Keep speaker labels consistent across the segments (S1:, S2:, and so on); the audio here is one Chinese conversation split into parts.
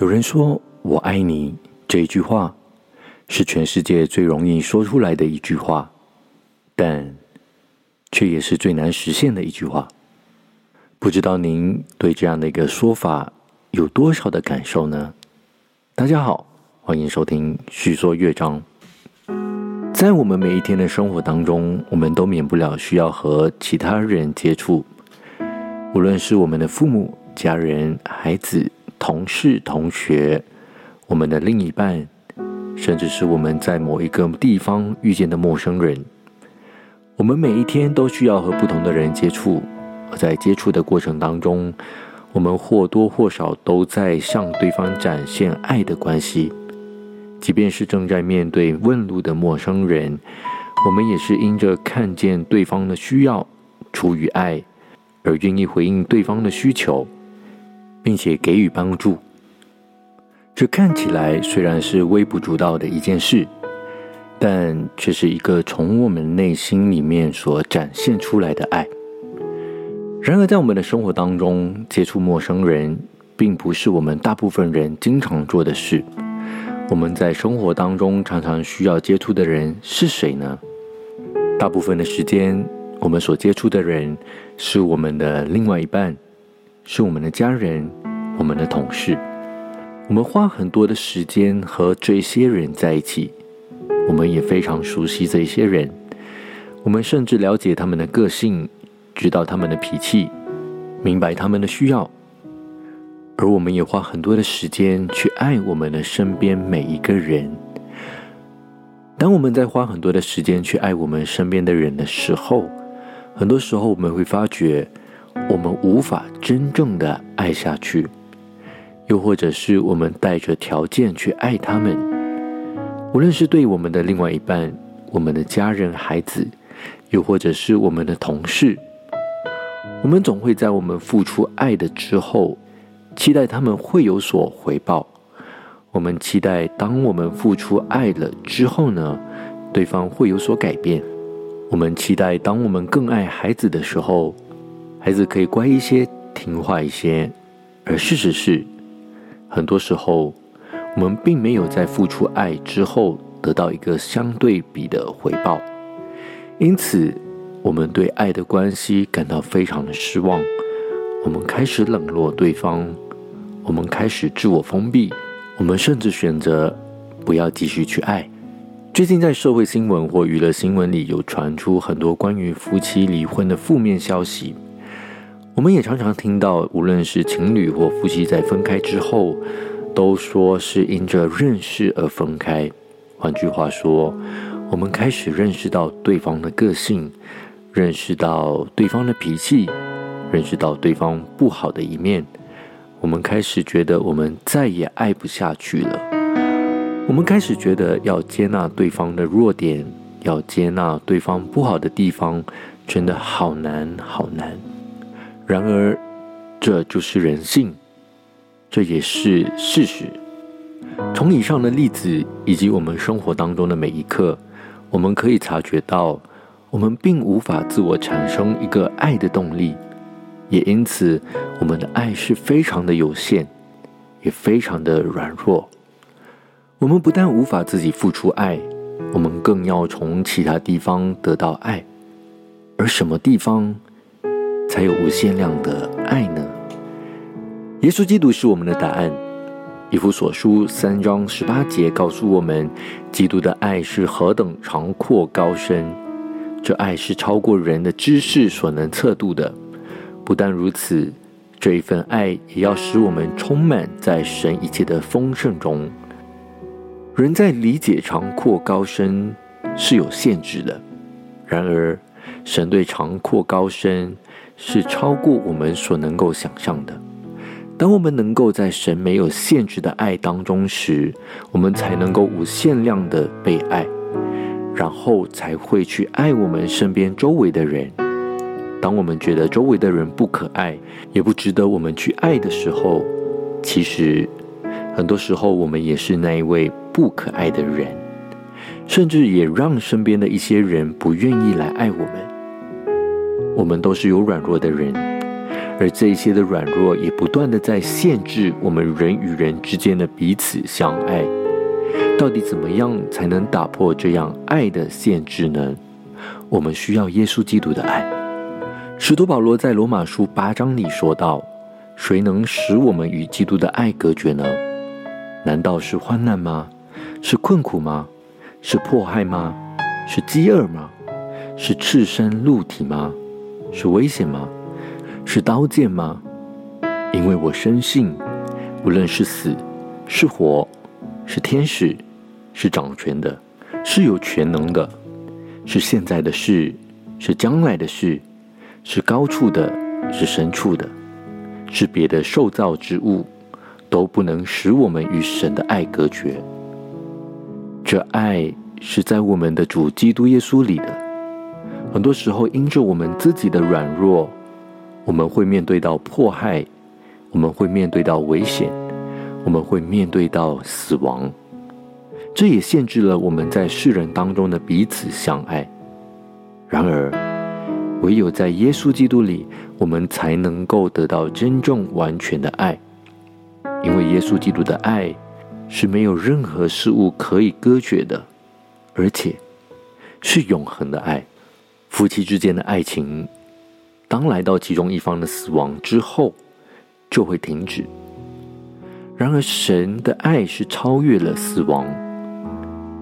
S1: 有人说“我爱你”这一句话，是全世界最容易说出来的一句话，但却也是最难实现的一句话。不知道您对这样的一个说法有多少的感受呢？大家好，欢迎收听《叙说乐章》。在我们每一天的生活当中，我们都免不了需要和其他人接触，无论是我们的父母、家人、孩子。同事、同学，我们的另一半，甚至是我们在某一个地方遇见的陌生人，我们每一天都需要和不同的人接触。而在接触的过程当中，我们或多或少都在向对方展现爱的关系。即便是正在面对问路的陌生人，我们也是因着看见对方的需要，出于爱，而愿意回应对方的需求。并且给予帮助，这看起来虽然是微不足道的一件事，但却是一个从我们内心里面所展现出来的爱。然而，在我们的生活当中，接触陌生人，并不是我们大部分人经常做的事。我们在生活当中常常需要接触的人是谁呢？大部分的时间，我们所接触的人是我们的另外一半。是我们的家人，我们的同事，我们花很多的时间和这些人在一起，我们也非常熟悉这些人，我们甚至了解他们的个性，知道他们的脾气，明白他们的需要，而我们也花很多的时间去爱我们的身边每一个人。当我们在花很多的时间去爱我们身边的人的时候，很多时候我们会发觉。我们无法真正的爱下去，又或者是我们带着条件去爱他们，无论是对我们的另外一半、我们的家人、孩子，又或者是我们的同事，我们总会在我们付出爱的之后，期待他们会有所回报。我们期待当我们付出爱了之后呢，对方会有所改变。我们期待当我们更爱孩子的时候。孩子可以乖一些、听话一些，而事实是，很多时候我们并没有在付出爱之后得到一个相对比的回报，因此我们对爱的关系感到非常的失望，我们开始冷落对方，我们开始自我封闭，我们甚至选择不要继续去爱。最近在社会新闻或娱乐新闻里，有传出很多关于夫妻离婚的负面消息。我们也常常听到，无论是情侣或夫妻在分开之后，都说是因着认识而分开。换句话说，我们开始认识到对方的个性，认识到对方的脾气，认识到对方不好的一面。我们开始觉得我们再也爱不下去了。我们开始觉得要接纳对方的弱点，要接纳对方不好的地方，真的好难，好难。然而，这就是人性，这也是事实。从以上的例子以及我们生活当中的每一刻，我们可以察觉到，我们并无法自我产生一个爱的动力，也因此，我们的爱是非常的有限，也非常的软弱。我们不但无法自己付出爱，我们更要从其他地方得到爱，而什么地方？才有无限量的爱呢？耶稣基督是我们的答案。以弗所书三章十八节告诉我们，基督的爱是何等长阔高深，这爱是超过人的知识所能测度的。不但如此，这一份爱也要使我们充满在神一切的丰盛中。人在理解长阔高深是有限制的，然而神对长阔高深。是超过我们所能够想象的。当我们能够在神没有限制的爱当中时，我们才能够无限量的被爱，然后才会去爱我们身边周围的人。当我们觉得周围的人不可爱，也不值得我们去爱的时候，其实很多时候我们也是那一位不可爱的人，甚至也让身边的一些人不愿意来爱我们。我们都是有软弱的人，而这些的软弱也不断的在限制我们人与人之间的彼此相爱。到底怎么样才能打破这样爱的限制呢？我们需要耶稣基督的爱。使徒保罗在罗马书八章里说道：“谁能使我们与基督的爱隔绝呢？难道是患难吗？是困苦吗？是迫害吗？是饥饿吗？是赤身露体吗？是危险吗？是刀剑吗？因为我深信，无论是死是活，是天使。”是掌权的，是有全能的，是现在的事，是将来的事，是高处的，是深处的，是别的受造之物，都不能使我们与神的爱隔绝。这爱是在我们的主基督耶稣里的。很多时候，因着我们自己的软弱，我们会面对到迫害，我们会面对到危险，我们会面对到死亡。这也限制了我们在世人当中的彼此相爱。然而，唯有在耶稣基督里，我们才能够得到真正完全的爱，因为耶稣基督的爱是没有任何事物可以割绝的，而且是永恒的爱。夫妻之间的爱情，当来到其中一方的死亡之后，就会停止。然而，神的爱是超越了死亡。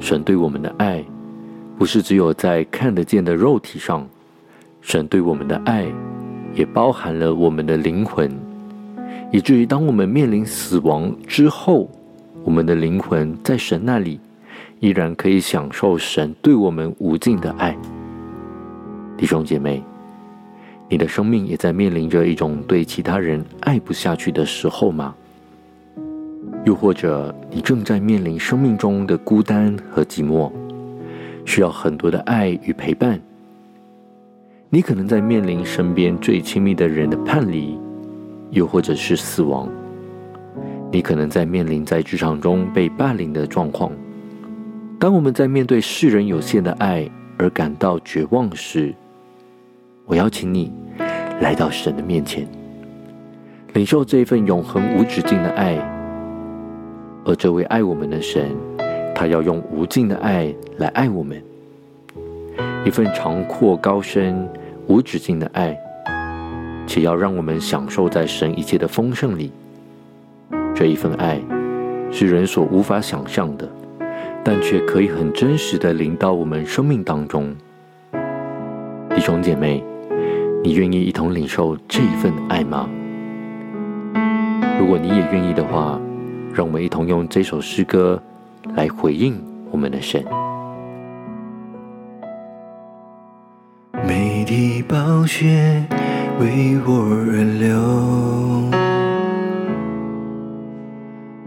S1: 神对我们的爱，不是只有在看得见的肉体上，神对我们的爱，也包含了我们的灵魂，以至于当我们面临死亡之后，我们的灵魂在神那里，依然可以享受神对我们无尽的爱。弟兄姐妹，你的生命也在面临着一种对其他人爱不下去的时候吗？又或者，你正在面临生命中的孤单和寂寞，需要很多的爱与陪伴。你可能在面临身边最亲密的人的叛离，又或者是死亡。你可能在面临在职场中被霸凌的状况。当我们在面对世人有限的爱而感到绝望时，我邀请你来到神的面前，领受这一份永恒无止境的爱。而这位爱我们的神，他要用无尽的爱来爱我们，一份长阔高深、无止境的爱，且要让我们享受在神一切的丰盛里。这一份爱是人所无法想象的，但却可以很真实的临到我们生命当中。弟兄姐妹，你愿意一同领受这一份爱吗？如果你也愿意的话。让我们一同用这首诗歌来回应我们的神。
S2: 每滴宝血为我而流，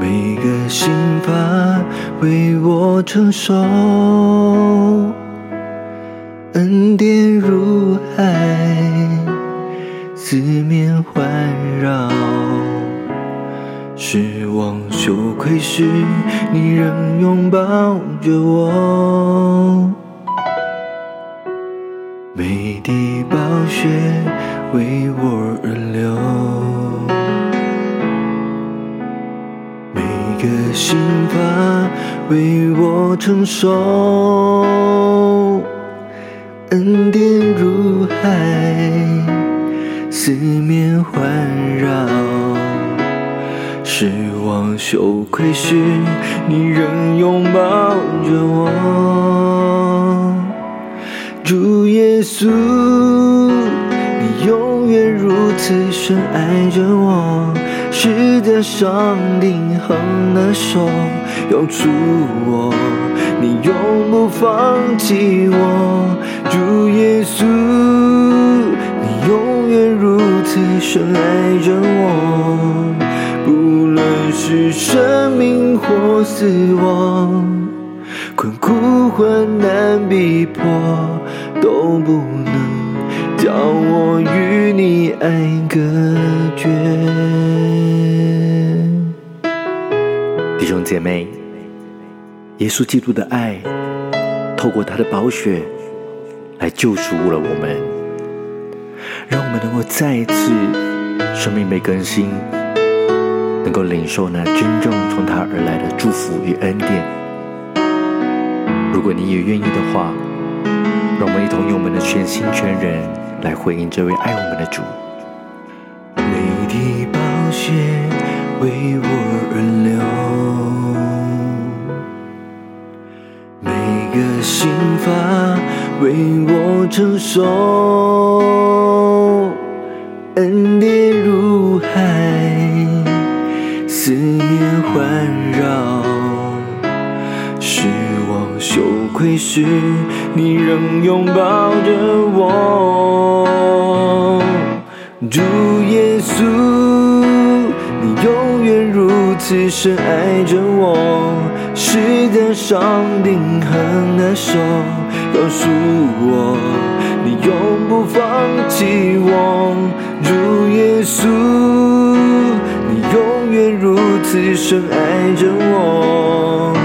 S2: 每个心法为我承受，恩典如海，四面环绕。失望、羞愧时，你仍拥抱着我。每滴暴雪为我而流，每个心法为我承受。恩典如海，四面环绕。失望、羞愧时，你仍拥抱着我。主耶稣，你永远如此深爱着我，十字上钉痕的手永住我，你永不放弃我。主耶稣，永远如此深爱着我。不论是生命或死亡，困苦患难逼迫，都不能叫我与你爱隔绝。
S1: 弟兄姐妹，耶稣基督的爱，透过他的宝血来救赎了我们，让我们能够再一次生命被更新，能够领受那真正从他而来的祝福与恩典。如果你也愿意的话，让我们一同用我们的全心全人来回应这位爱我们的主。
S2: 每滴宝血为我而流，每个心法为我承受，愧时，你仍拥抱着我。主耶稣，你永远如此深爱着我，是的上定恒的手，告诉我你永不放弃我。主耶稣，你永远如此深爱着我，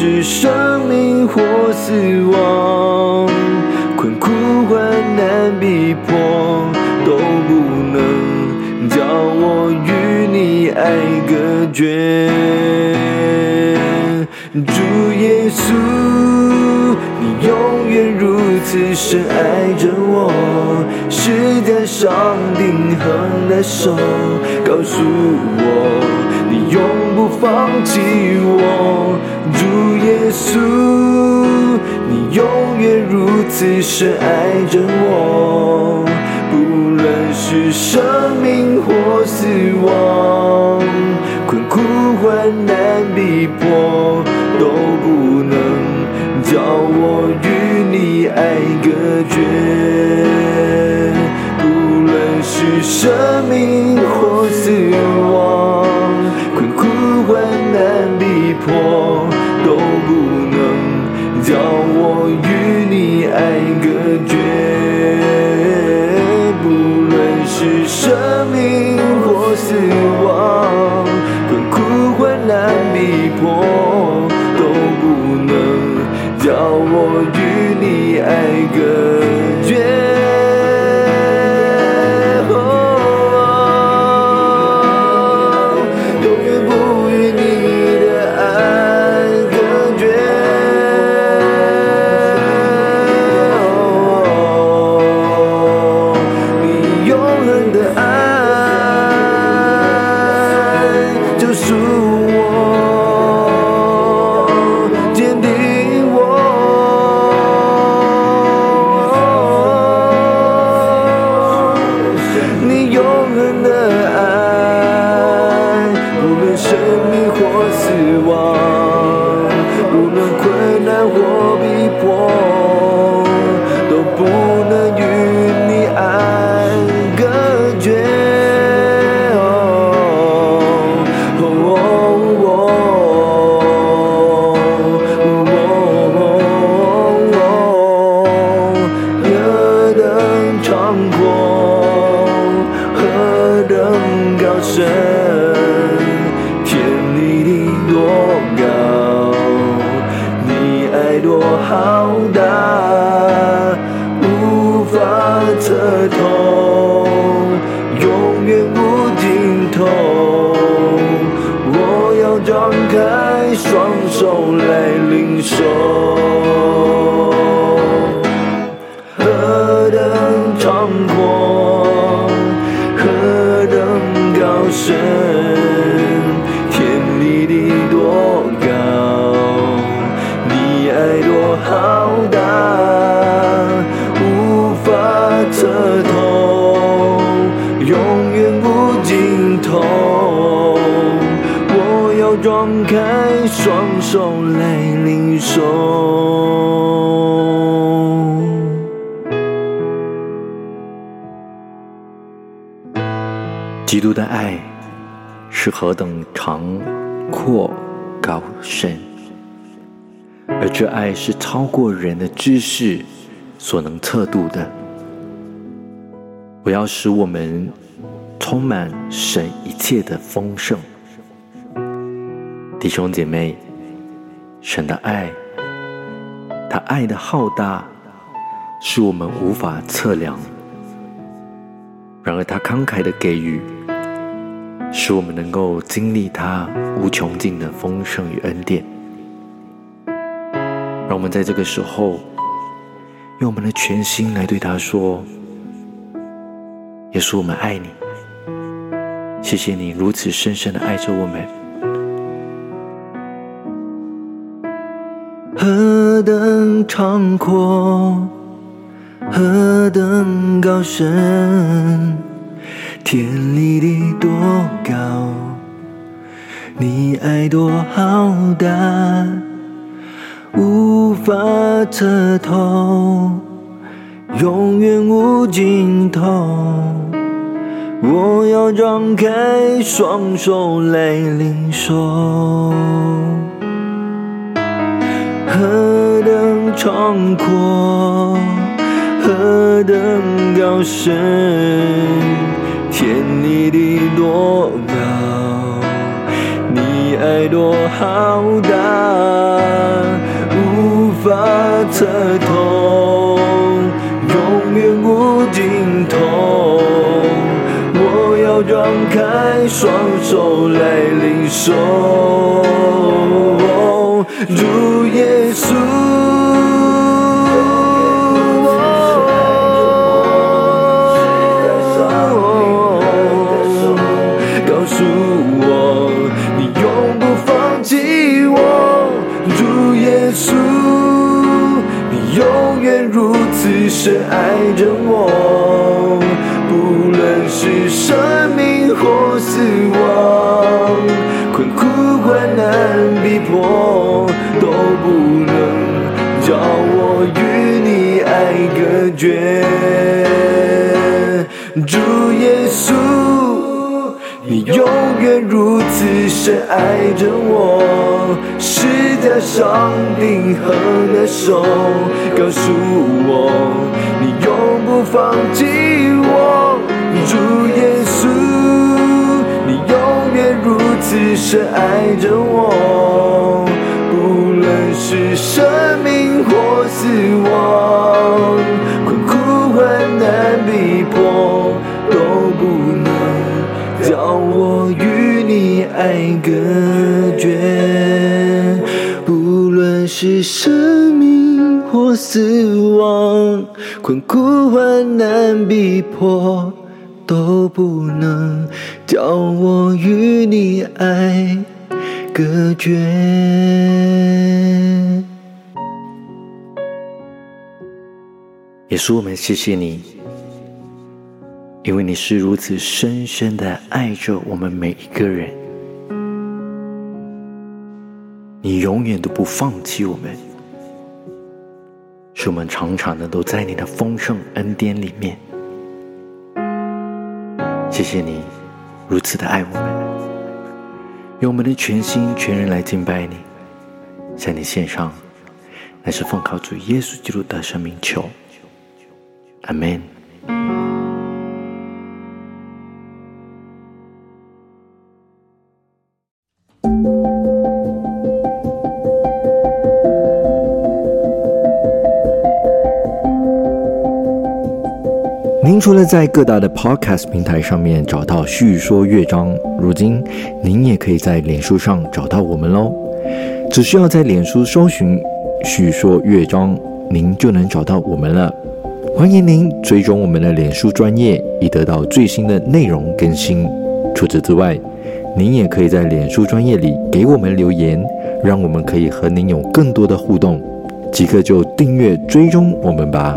S2: 是生命或死亡，困苦患难逼迫。都不能叫我与你爱隔绝。主耶稣，你永远如此深爱着我，是天上定恒的手，告诉我你永不放弃我。主耶稣，你永远如此深爱着我。不论是生命或死亡，困苦患难逼迫，都不能叫我与你爱隔绝。不论是生命或死亡，
S1: 基督的爱是何等长阔高深，而这爱是超过人的知识所能测度的。我要使我们充满神一切的丰盛。弟兄姐妹，神的爱，他爱的浩大，是我们无法测量。然而他慷慨的给予，使我们能够经历他无穷尽的丰盛与恩典。让我们在这个时候，用我们的全心来对他说：“耶稣，我们爱你，谢谢你如此深深的爱着我们。”
S2: 何等长阔！何等高深，天离地多高，你爱多浩大，无法测透，永远无尽头。我要张开双手来领受，何等壮阔！何等高深，天离地多高，你爱多浩大，无法测透，永远无尽头。我要张开双手来领受，主耶稣。深爱着我，不论是生命或死亡，困苦患难逼迫，都不能叫我与你爱隔绝。主耶稣，你永远如此深爱着我。是加上定恒的手，告诉我你永不放弃我，主耶稣，你永远如此深爱着我，不论是生命或死亡，困苦患难逼迫，能叫我与你爱隔绝。是生命或死亡，困苦患难逼迫，都不能叫我与你爱隔绝。
S1: 耶稣，我们谢谢你，因为你是如此深深的爱着我们每一个人。你永远都不放弃我们，使我们常常的都在你的丰盛恩典里面。谢谢你如此的爱我们，用我们的全心全人来敬拜你，向你献上，乃是奉靠主耶稣基督的生命求，阿门。
S2: 除了在各大的 Podcast 平台上面找到叙说乐章，如今您也可以在脸书上找到我们喽。只需要在脸书搜寻“叙说乐章”，您就能找到我们了。欢迎您追踪我们的脸书专业，以得到最新的内容更新。除此之外，您也可以在脸书专业里给我们留言，让我们可以和您有更多的互动。即刻就订阅追踪我们吧。